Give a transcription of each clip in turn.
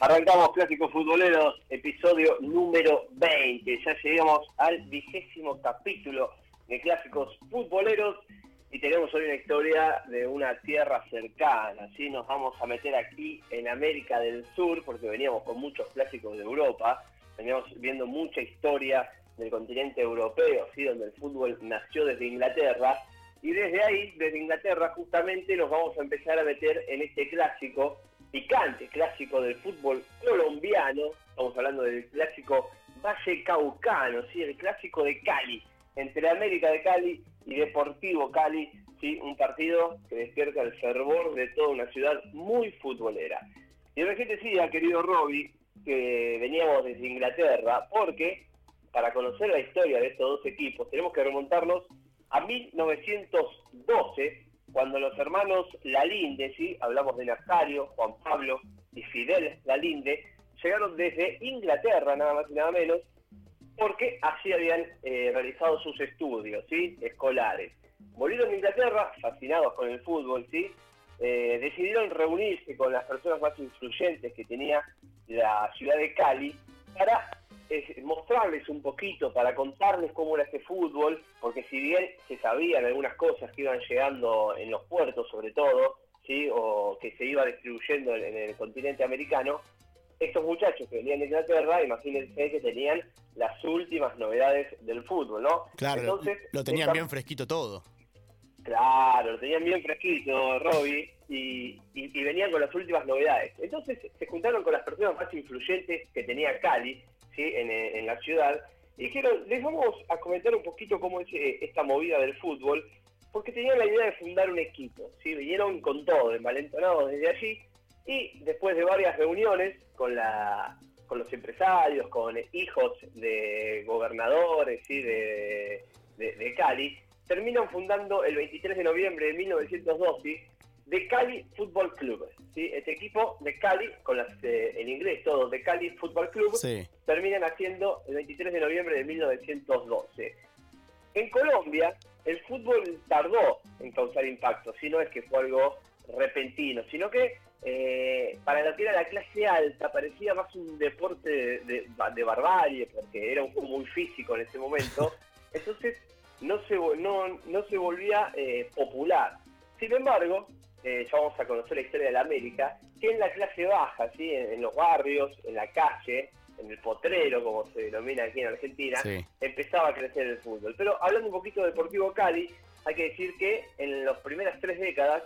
Arrancamos Clásicos Futboleros, episodio número 20. Ya llegamos al vigésimo capítulo de Clásicos Futboleros y tenemos hoy una historia de una tierra cercana. Así nos vamos a meter aquí en América del Sur, porque veníamos con muchos clásicos de Europa, veníamos viendo mucha historia del continente europeo, ¿sí? donde el fútbol nació desde Inglaterra. Y desde ahí, desde Inglaterra, justamente nos vamos a empezar a meter en este clásico picante clásico del fútbol colombiano, estamos hablando del clásico Valle Caucano, ¿sí? el clásico de Cali, entre América de Cali y Deportivo Cali, ¿sí? un partido que despierta el fervor de toda una ciudad muy futbolera. Y recién decía, querido Robbie, que veníamos desde Inglaterra, porque para conocer la historia de estos dos equipos tenemos que remontarnos a 1912, cuando los hermanos Lalinde, ¿sí? hablamos de Nazario, Juan Pablo y Fidel Lalinde, llegaron desde Inglaterra, nada más y nada menos, porque así habían eh, realizado sus estudios ¿sí? escolares. Volvieron a Inglaterra, fascinados con el fútbol, ¿sí? Eh, decidieron reunirse con las personas más influyentes que tenía la ciudad de Cali para es mostrarles un poquito, para contarles cómo era este fútbol, porque si bien se sabían algunas cosas que iban llegando en los puertos sobre todo, ¿sí? o que se iba distribuyendo en, el continente americano, estos muchachos que venían de Inglaterra, imagínense que tenían las últimas novedades del fútbol, ¿no? Claro, Entonces, lo tenían bien fresquito todo. Claro, lo tenían bien fresquito, Robbie, y, y, venían con las últimas novedades. Entonces se juntaron con las personas más influyentes que tenía Cali, en, la ciudad. Y dijeron, les vamos a comentar un poquito cómo es eh, esta movida del fútbol, porque tenían la idea de fundar un equipo, ¿sí? vinieron con todo, envalentonados desde allí, y después de varias reuniones con, la, con los empresarios, con hijos de gobernadores ¿sí? de, de Cali, terminan fundando el 23 de noviembre de 1912 de Cali Football Club. ¿sí? Este equipo de Cali, con las, eh, en inglés todo, de Cali Football Club, terminan haciendo el 23 de noviembre de 1912. En Colombia, el fútbol tardó en causar impacto, si no es que fue algo repentino, sino que eh, para lo que era la clase alta parecía más un deporte de, de, barbarie, porque era un juego muy físico en ese momento, entonces no se, no, no se volvía eh, popular. Sin embargo, eh, ya vamos a conocer la historia de la América, que en la clase baja, ¿sí? en, los barrios, en la calle, en el potrero, como se denomina aquí en Argentina, empezaba a crecer el fútbol. Pero hablando un poquito de Deportivo Cali, hay que decir que en las primeras tres décadas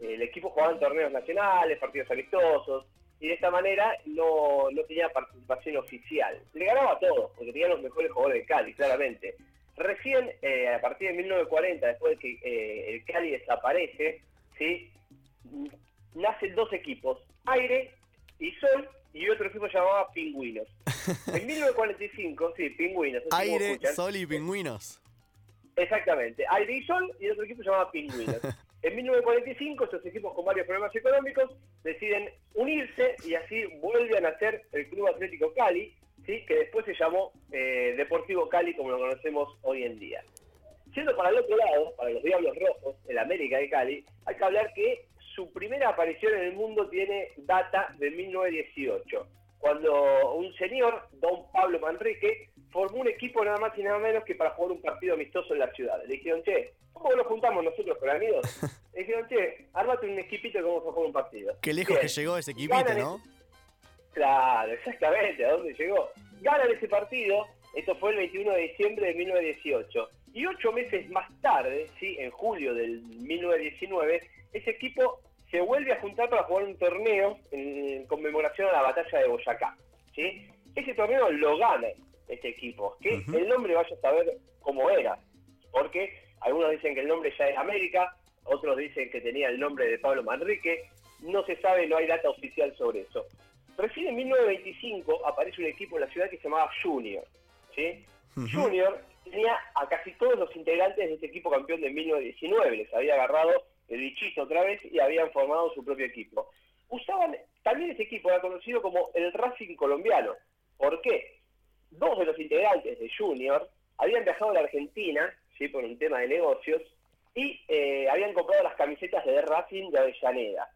el equipo jugaba en torneos nacionales, partidos amistosos, y de esta manera no, tenía participación oficial. Le ganaba a todos, porque tenía los mejores jugadores de Cali, claramente. Recién, eh, a partir de 1940, después de que eh, el Cali desaparece, ¿sí? nacen dos equipos, Aire y Sol, y otro equipo llamado Pingüinos. En 1945, sí, Pingüinos. Aire, Sol y Pingüinos. Exactamente, Aire y Sol y otro equipo llamado Pingüinos. En 1945, estos equipos con varios problemas económicos deciden unirse y así vuelve a nacer el Club Atlético Cali, ¿sí? que después se llamó eh, Deportivo Cali como lo conocemos hoy en día. Siendo para el otro lado, para los Diablos Rojos, el América de Cali, hay que hablar que su primera aparición en el mundo tiene data de 1918, cuando un señor, don Pablo Manrique, formó un equipo nada más y nada menos que para jugar un partido amistoso en la ciudad. Le dijeron, che, ¿cómo nos juntamos nosotros con amigos? Le dijeron, che, armate un equipito que vamos a jugar un partido. Qué lejos que llegó ese equipito, ¿no? Claro, exactamente, ¿a dónde llegó? Ganan ese partido, esto fue el 21 de diciembre de 1918. Y ocho meses más tarde, ¿sí? en julio del 1919, ese equipo se vuelve a juntar para jugar un torneo en conmemoración a la batalla de Boyacá. ¿sí? Ese torneo lo gana este equipo, que el nombre vaya a saber cómo era, porque algunos dicen que el nombre ya es América, otros dicen que tenía el nombre de Pablo Manrique, no se sabe, no hay data oficial sobre eso. Recién en 1925 aparece un equipo en la ciudad que se llamaba Junior. ¿sí? Junior tenía a casi todos los integrantes de este equipo campeón de 1919, les había agarrado el bichito otra vez y habían formado su propio equipo. Usaban, también ese equipo era conocido como el Racing colombiano. ¿Por qué? Dos de los integrantes de Junior habían viajado a la Argentina, ¿sí? por un tema de negocios, y eh, habían comprado las camisetas de Racing de Avellaneda.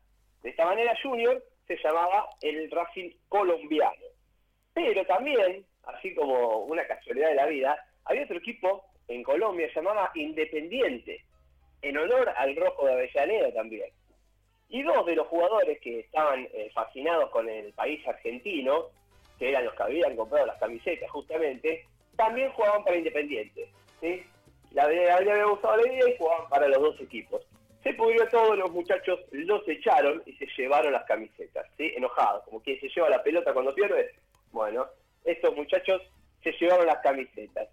De esta manera Junior se llamaba el Racing colombiano. Pero también, así como una casualidad de la vida, había otro equipo en Colombia llamaba Independiente, en honor al rojo de Avellaneda también. Y dos de los jugadores que estaban eh, fascinados con el país argentino, que eran los que habían comprado las camisetas justamente, también jugaban para Independiente. ¿sí? La, había gustado la idea y jugaban para los dos equipos. Se pudrió todo, los muchachos los echaron y se llevaron las camisetas, ¿sí? enojados, como quien se lleva la pelota cuando pierde. Bueno, estos muchachos se llevaron las camisetas.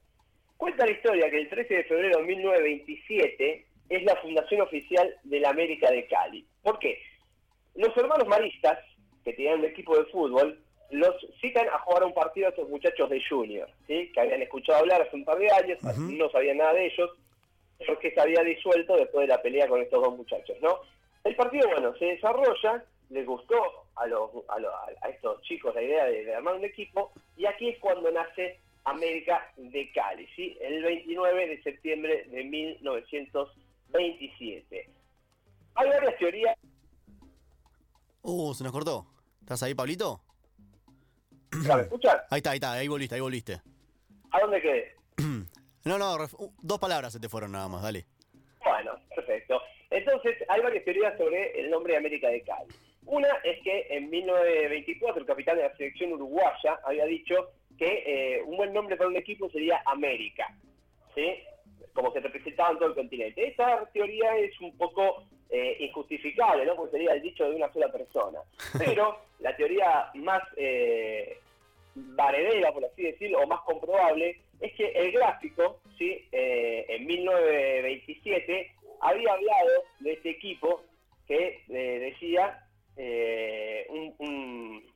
Cuenta la historia que el 13 de febrero de 1927 es la fundación oficial de la América de Cali. ¿Por qué? Los hermanos maristas, que tenían un equipo de fútbol, los citan a jugar un partido a estos muchachos de Junior, ¿sí? que habían escuchado hablar hace un par de años, no sabían nada de ellos, porque se había disuelto después de la pelea con estos dos muchachos. ¿no? El partido, bueno, se desarrolla, les gustó a, los, a, estos chicos la idea de, de, armar un equipo, y aquí es cuando nace América de Cali, ¿sí? el 29 de septiembre de 1927. Hay varias teorías. Uh, se nos cortó. ¿Estás ahí, Pablito? ¿Me escuchas? Ahí está, ahí está, ahí volviste, ahí volviste. ¿A dónde quedé? no, no, dos palabras se te fueron nada más, dale. Bueno, perfecto. Entonces, hay varias teorías sobre el nombre de América de Cali. Una es que en 1924 el capitán de la selección uruguaya había dicho que eh, un buen nombre para un equipo sería América, ¿sí? Como se representaba en todo el continente. Esta teoría es un poco eh, injustificable, ¿no? Porque sería el dicho de una sola persona. Pero la teoría más eh, varedera, por así decirlo, o más comprobable, es que el gráfico, ¿sí? Eh, en 1927, había hablado de este equipo que decía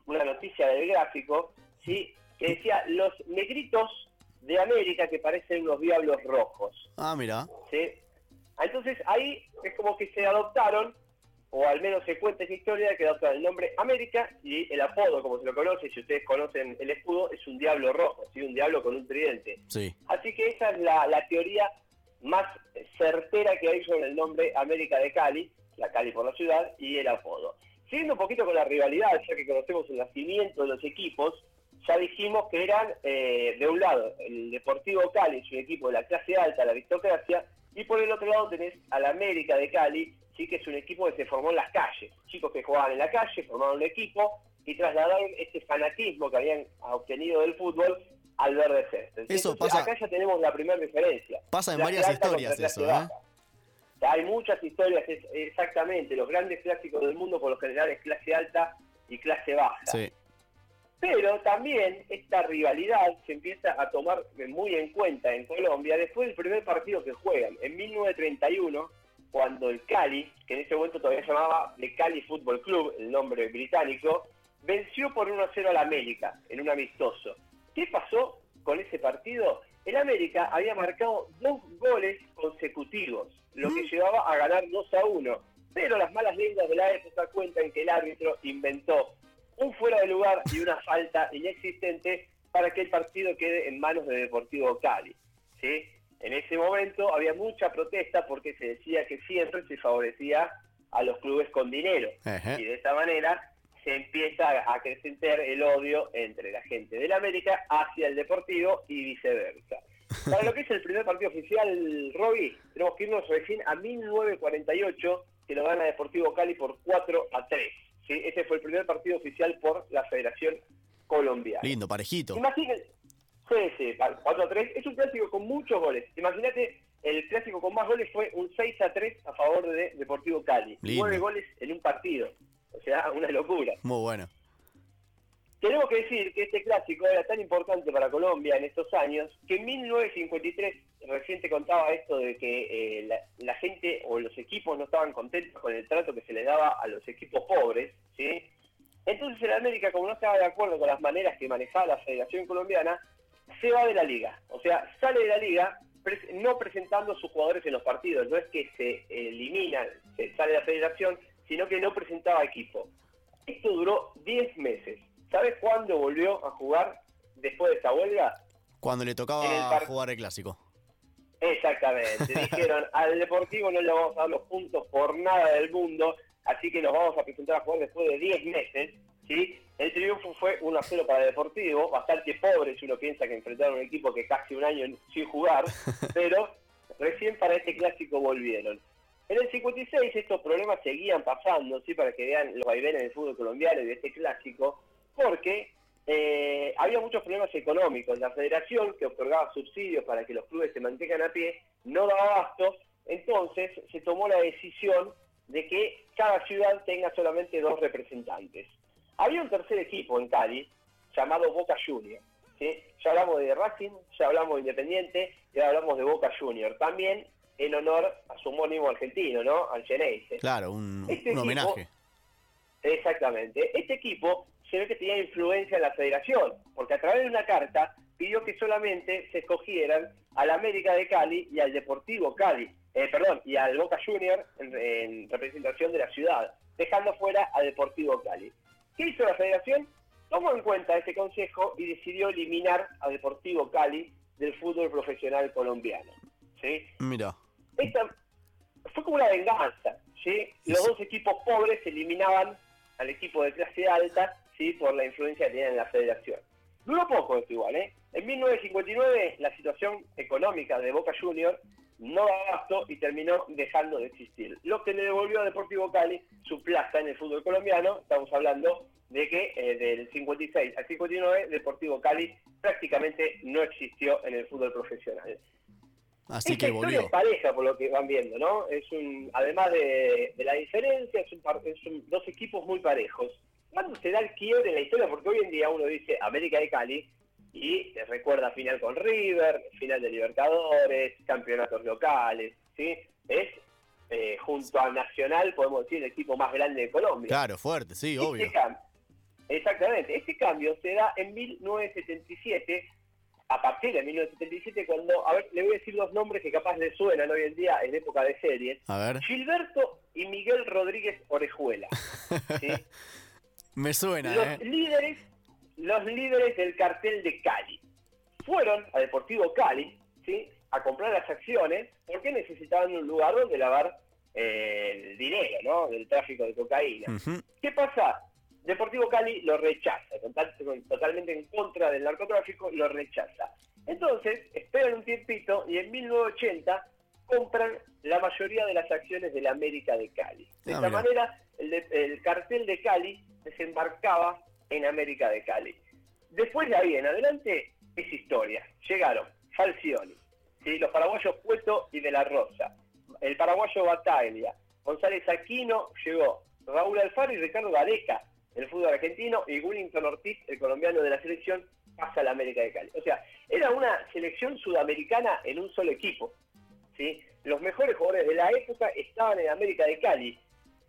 una noticia del gráfico, ¿sí? que decía los negritos de América que parecen unos diablos rojos. Ah, mira. ¿sí? Entonces ahí es como que se adoptaron, o al menos se cuenta esa historia que adoptaron el nombre América y el apodo, como se lo conoce, si ustedes conocen el escudo, es un diablo rojo, ¿sí? un diablo con un tridente. Sí. Así que esa es la, teoría más certera que hay sobre el nombre América de Cali, la Cali por la ciudad, y el apodo. Siguiendo un poquito con la rivalidad, ya que conocemos el nacimiento de los equipos, ya dijimos que eran, eh, de un lado, el Deportivo Cali, es un equipo de la clase alta, la aristocracia, y por el otro lado tenés al América de Cali, sí que es un equipo que se formó en las calles. Chicos que jugaban en la calle, formaron un equipo y trasladaron este fanatismo que habían obtenido del fútbol al verde. Eso pasa, acá ya tenemos la primera diferencia. Pasa en varias historias eso, ¿eh? Hay muchas historias, exactamente. Los grandes clásicos del mundo por lo general es clase alta y clase baja. Sí. Pero también esta rivalidad se empieza a tomar muy en cuenta en Colombia después del primer partido que juegan, en 1931, cuando el Cali, que en ese momento todavía se llamaba The Cali Football Club, el nombre británico, venció por 1-0 al América en un amistoso. ¿Qué pasó con ese partido? El América había marcado dos goles consecutivos, lo que llevaba a ganar 2 a 1. Pero las malas lenguas de la época cuentan que el árbitro inventó un fuera de lugar y una falta inexistente para que el partido quede en manos de Deportivo Cali. ¿sí? En ese momento había mucha protesta porque se decía que siempre se favorecía a los clubes con dinero. Y de esta manera se empieza a acrecentar el odio entre la gente del América hacia el Deportivo y viceversa. Para lo que es el primer partido oficial, Robbie, tenemos que irnos recién a 1948, que lo gana Deportivo Cali por 4 a 3. Ese fue el primer partido oficial por la Federación Colombiana. Lindo, parejito. Imagínate, sí, sí, 4 a 3. Es un clásico con muchos goles. Imagínate, el clásico con más goles fue un 6 a 3 a favor de Deportivo Cali. Nueve goles en un partido. O sea, una locura. Muy bueno. tenemos que decir que este clásico era tan importante para Colombia en estos años que en 1953, recién te contaba esto de que eh, la, gente o los equipos no estaban contentos con el trato que se les daba a los equipos pobres, ¿sí? Entonces el América, como no estaba de acuerdo con las maneras que manejaba la Federación Colombiana, se va de la liga. O sea, sale de la liga no presentando a sus jugadores en los partidos. No es que se elimina, se sale de la federación, sino que no presentaba equipo. Esto duró 10 meses. ¿Sabes cuándo volvió a jugar después de esta huelga? Cuando le tocaba jugar el clásico. Exactamente. Dijeron, al Deportivo no le vamos a dar los puntos por nada del mundo, así que nos vamos a presentar a jugar después de 10 meses. ¿sí? El triunfo fue 1 a 0 para el Deportivo, bastante pobre si uno piensa que enfrentaron un equipo que casi un año sin jugar, pero recién para este clásico volvieron. En el 56 estos problemas seguían pasando, ¿sí? para que vean los vaivenes del fútbol colombiano y de este clásico, porque eh, había muchos problemas económicos. La federación, que otorgaba subsidios para que los clubes se mantengan a pie, no daba abasto, entonces se tomó la decisión de que cada ciudad tenga solamente dos representantes. Había un tercer equipo en Cali, llamado Boca Junior. ¿sí? Ya hablamos de Racing, ya hablamos de Independiente, ya hablamos de Boca Junior. También en honor a su homónimo argentino, ¿no? Al Geneise. Claro, un, este homenaje. Exactamente. Este equipo se ve que tenía influencia en la federación, porque a través de una carta pidió que solamente se escogieran al América de Cali y al Deportivo Cali, eh, perdón, y al Boca Junior en, representación de la ciudad, dejando fuera al Deportivo Cali. ¿Qué hizo la federación? Tomó en cuenta este consejo y decidió eliminar a Deportivo Cali del fútbol profesional colombiano. ¿sí? Mira. Esta fue como una venganza. ¿sí? Los dos equipos pobres eliminaban al equipo de clase alta por la influencia que tenía en la federación. Duró poco esto igual, ¿eh? En 1959 la situación económica de Boca Juniors no abasto y terminó dejando de existir. Lo que le devolvió a Deportivo Cali su plaza en el fútbol colombiano, estamos hablando de que eh, del 56 al 59 Deportivo Cali prácticamente no existió en el fútbol profesional. Así que volvió. es pareja por lo que van viendo, ¿no? Es un, además de, la diferencia, es son dos equipos muy parejos. ¿Cuándo se da el quiebre en la historia? Porque hoy en día uno dice América de Cali y te recuerda final con River, final de Libertadores, campeonatos locales, ¿sí? Es eh, junto a Nacional, podemos decir, el equipo más grande de Colombia. Claro, fuerte, sí, este obvio. Exactamente. Este cambio se da en 1977, a partir de 1977, cuando, a ver, le voy a decir dos nombres que capaz le suenan hoy en día en época de series. A ver. Gilberto y Miguel Rodríguez Orejuela. ¿sí? Me suena, los ¿eh? Líderes, los líderes del cartel de Cali fueron a Deportivo Cali, ¿sí? A comprar las acciones porque necesitaban un lugar donde lavar eh, el dinero, ¿no? Del tráfico de cocaína. ¿Qué pasa? Deportivo Cali lo rechaza, totalmente en contra del narcotráfico, lo rechaza. Entonces, esperan un tiempito y en 1980 compran la mayoría de las acciones de la América de Cali. De ah, esta manera, el, cartel de Cali desembarcaba en América de Cali. Después de ahí en adelante es historia. Llegaron Falcioni, los paraguayos Pueto y De la Rosa, el paraguayo Bataglia, González Aquino, llegó Raúl Alfaro y Ricardo Gareca, el fútbol argentino, y Willington Ortiz, el colombiano de la selección, pasa a la América de Cali. O sea, era una selección sudamericana en un solo equipo. ¿sí? Los mejores jugadores de la época estaban en América de Cali.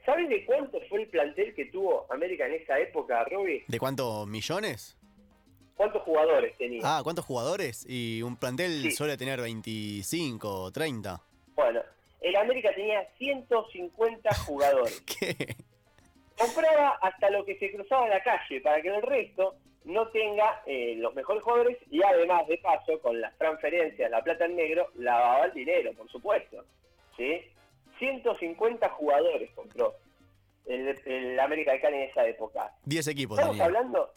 ¿Sabes de cuánto fue el plantel que tuvo América en esa época, Robbie? ¿De cuántos millones? ¿Cuántos jugadores tenía? Ah, ¿cuántos jugadores? Y un plantel suele tener 25 o 30. Bueno, el América tenía 150 jugadores. ¿Qué? Compraba hasta lo que se cruzaba en la calle para que el resto no tenga eh, los mejores jugadores y además de paso con las transferencias, la plata en negro, lavaba el dinero, por supuesto. ¿sí? 150 jugadores compró el, América de Cali en esa época. 10 equipos. Estamos hablando,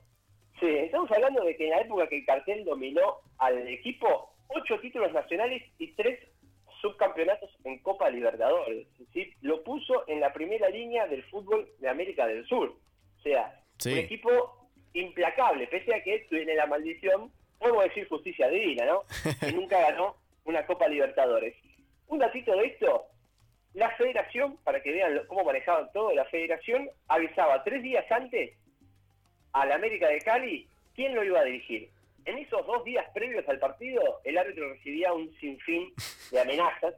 sí, estamos hablando de que en la época que el cartel dominó al equipo, 8 títulos nacionales y 3 subcampeonatos en Copa Libertadores. ¿sí? Lo puso en la primera línea del fútbol de América del Sur. O sea, un equipo implacable, pese a que tiene la maldición, podemos decir justicia divina, ¿no? que nunca ganó una Copa Libertadores. Un datito de esto, la federación, para que vean cómo manejaban todo, la federación avisaba tres días antes al América de Cali, ¿quién lo iba a dirigir? En esos dos días previos al partido, el árbitro recibía un sinfín de amenazas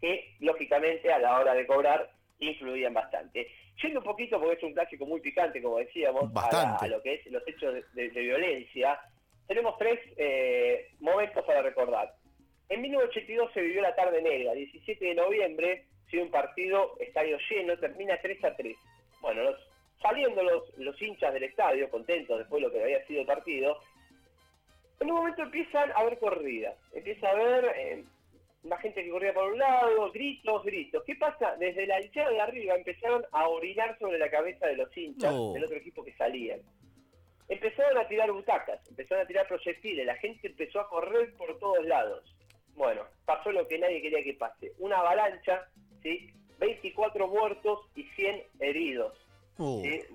que, lógicamente, a la hora de cobrar, influían bastante. Yendo un poquito, porque es un clásico muy picante, como decíamos, a, lo que es los hechos de, violencia, tenemos tres eh, momentos para recordar. En 1982 se vivió la tarde negra, 17 de noviembre, sido un partido, estadio lleno, termina 3 a 3. Bueno, saliendo los, los hinchas del estadio, contentos después de lo que había sido el partido, en un momento empiezan a haber corridas, empieza a haber eh, la gente que corría por un lado, gritos, gritos. ¿Qué pasa? Desde la hinchada de arriba empezaron a orinar sobre la cabeza de los hinchas del otro equipo que salían. Empezaron a tirar butacas, empezaron a tirar proyectiles, la gente empezó a correr por todos lados. Bueno, pasó lo que nadie quería que pase. Una avalancha, ¿sí? 24 muertos y 100 heridos.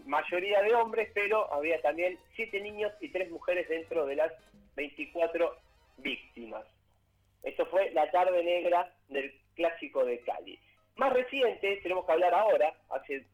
Mayoría de hombres, pero había también 7 niños y 3 mujeres dentro de las 24 víctimas. Esto fue la tarde negra del clásico de Cali. Más reciente, tenemos que hablar ahora, hace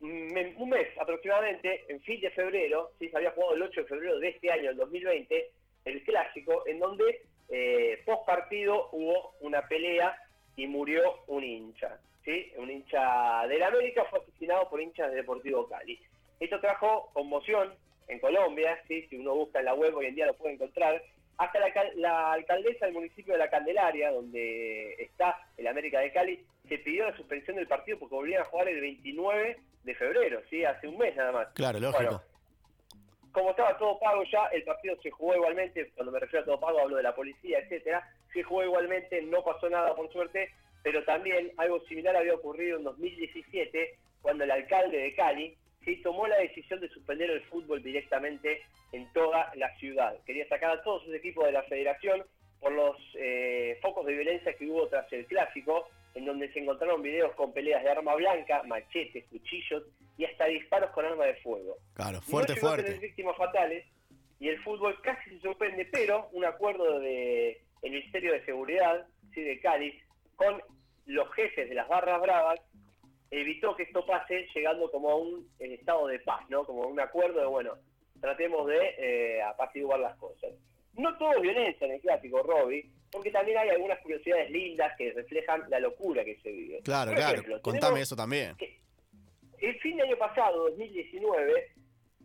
un mes aproximadamente, en fin de febrero, ¿sí? se había jugado el 8 de febrero de este año, el 2020, el clásico, en donde eh, post partido hubo una pelea y murió un hincha. ¿sí? Un hincha de la América fue asesinado por hinchas de Deportivo Cali. Esto trajo conmoción en Colombia, ¿sí? si uno busca en la web hoy en día lo puede encontrar, hasta la, alcaldesa del municipio de La Candelaria, donde está el América de Cali, se pidió la suspensión del partido porque volvían a jugar el 29 de febrero, ¿sí? hace un mes nada más. Claro, lógico. como estaba todo pago ya, el partido se jugó igualmente, cuando me refiero a todo pago hablo de la policía, etcétera, se jugó igualmente, no pasó nada por suerte, pero también algo similar había ocurrido en 2017, cuando el alcalde de Cali se tomó la decisión de suspender el fútbol directamente en toda la ciudad. Quería sacar a todos sus equipos de la federación por los eh, focos de violencia que hubo tras el clásico, en donde se encontraron videos con peleas de arma blanca, machetes, cuchillos y hasta disparos con arma de fuego. Claro, fuerte, no fuerte. víctimas fatales y el fútbol casi se suspende, pero un acuerdo del el Ministerio de Seguridad ¿sí? de Cali con los jefes de las barras bravas evitó que esto pase llegando como a un estado de paz, ¿no? Como un acuerdo de, bueno, tratemos de eh, apaciguar las cosas. No todo es violencia en el clásico, Robbie, porque también hay algunas curiosidades lindas que reflejan la locura que se vive. Claro, claro, contame eso también. el fin de año pasado, 2019,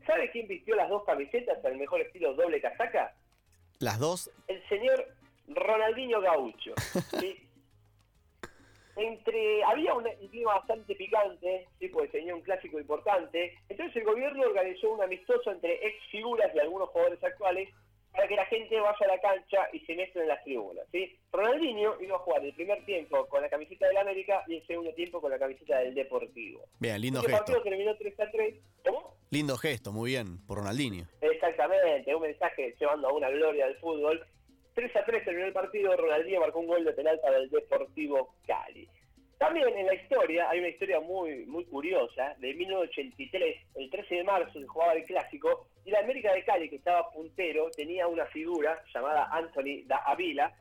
¿sabe quién vistió las dos camisetas al mejor estilo doble casaca? ¿Las dos? El señor Ronaldinho Gaucho. ¿sí? Entre había un, clima bastante picante, sí, pues tenía un clásico importante. Entonces el gobierno organizó un amistoso entre ex figuras y algunos jugadores actuales para que la gente vaya a la cancha y se mezclen en las tribunas. ¿sí? Ronaldinho iba a jugar el primer tiempo con la camiseta del América y el segundo tiempo con la camiseta del Deportivo. Bien, lindo gesto. El partido terminó 3 a 3. ¿Cómo? Lindo gesto, muy bien, por Ronaldinho. Exactamente, un mensaje llevando a una gloria del fútbol. 3 a 3 terminó el partido, Ronaldinho marcó un gol de penal para el Deportivo Cali. También en la historia, hay una historia muy muy curiosa, de 1983, el 13 de marzo se jugaba el clásico, y la América de Cali, que estaba puntero, tenía una figura llamada Anthony da Avila,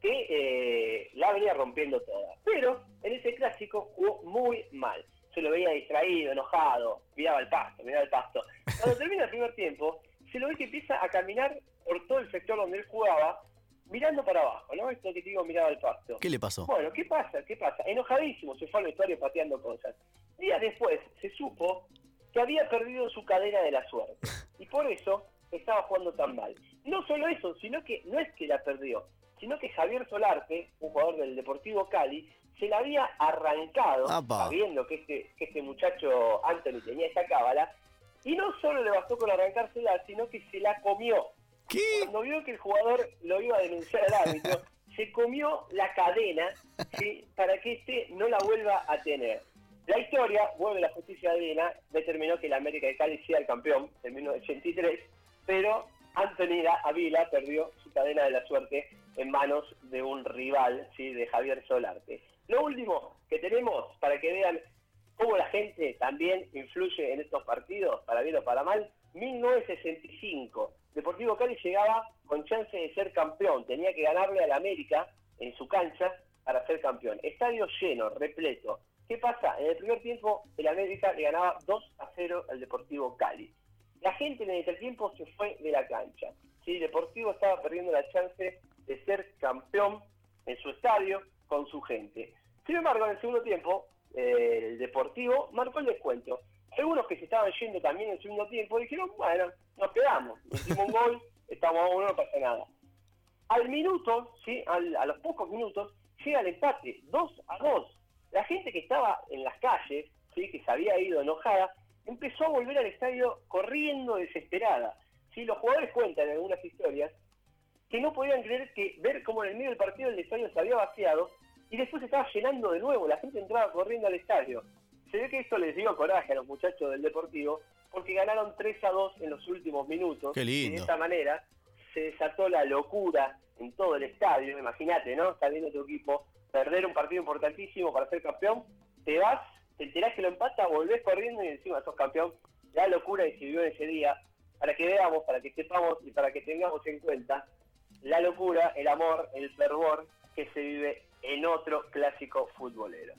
que eh, la venía rompiendo toda. Pero en ese clásico jugó muy mal. Se lo veía distraído, enojado, miraba el pasto, miraba el pasto. Cuando termina el primer tiempo, se lo ve que empieza a caminar por todo el sector donde él jugaba, mirando para abajo, ¿no? Esto que te digo, miraba al pasto. ¿Qué le pasó? Bueno, ¿qué pasa? ¿Qué pasa? Enojadísimo, se fue al vestuario pateando cosas. Días después se supo que había perdido su cadena de la suerte. Y por eso estaba jugando tan mal. No solo eso, sino que no es que la perdió, sino que Javier Solarte, un jugador del Deportivo Cali, se la había arrancado, sabiendo que este, que este muchacho Anthony tenía esta cábala, y no solo le bastó con arrancársela, sino que se la comió. Cuando vio que el jugador lo iba a denunciar al árbitro, se comió la cadena para que este no la vuelva a tener. La historia, vuelve la justicia de determinó que el América de Cali sea el campeón en 1983, pero Anthony Avila perdió su cadena de la suerte en manos de un rival, ¿sí? de Javier Solarte. Lo último que tenemos para que vean cómo la gente también influye en estos partidos, para bien o para mal, 1965. Deportivo Cali llegaba con chance de ser campeón, tenía que ganarle al América en su cancha para ser campeón. Estadio lleno, repleto. ¿Qué pasa? En el primer tiempo el América le ganaba 2 a 0 al Deportivo Cali. La gente en el tiempo se fue de la cancha. ¿sí? Deportivo estaba perdiendo la chance de ser campeón en su estadio con su gente. Sin embargo, en el segundo tiempo, eh, el Deportivo marcó el descuento. Algunos que se estaban yendo también en el segundo tiempo dijeron, bueno, nos quedamos, hicimos un gol, estamos a uno, no pasa nada. Al minuto, ¿sí? a los pocos minutos, llega el empate, 2 a 2. La gente que estaba en las calles, ¿sí? que se había ido enojada, empezó a volver al estadio corriendo desesperada. ¿sí? Los jugadores cuentan en algunas historias que no podían creer que ver cómo en el medio del partido el estadio se había vaciado y después se estaba llenando de nuevo, la gente entraba corriendo al estadio. Se ve que esto les dio coraje a los muchachos del Deportivo porque ganaron 3 a 2 en los últimos minutos. Y de esta manera se desató la locura en todo el estadio. Imagínate, ¿no? Está viendo tu equipo perder un partido importantísimo para ser campeón, te vas, te enterás que lo empata, volvés corriendo y encima sos campeón. La locura que se vivió ese día, para que veamos, para que sepamos y para que tengamos en cuenta la locura, el amor, el fervor que se vive en otro clásico futbolero.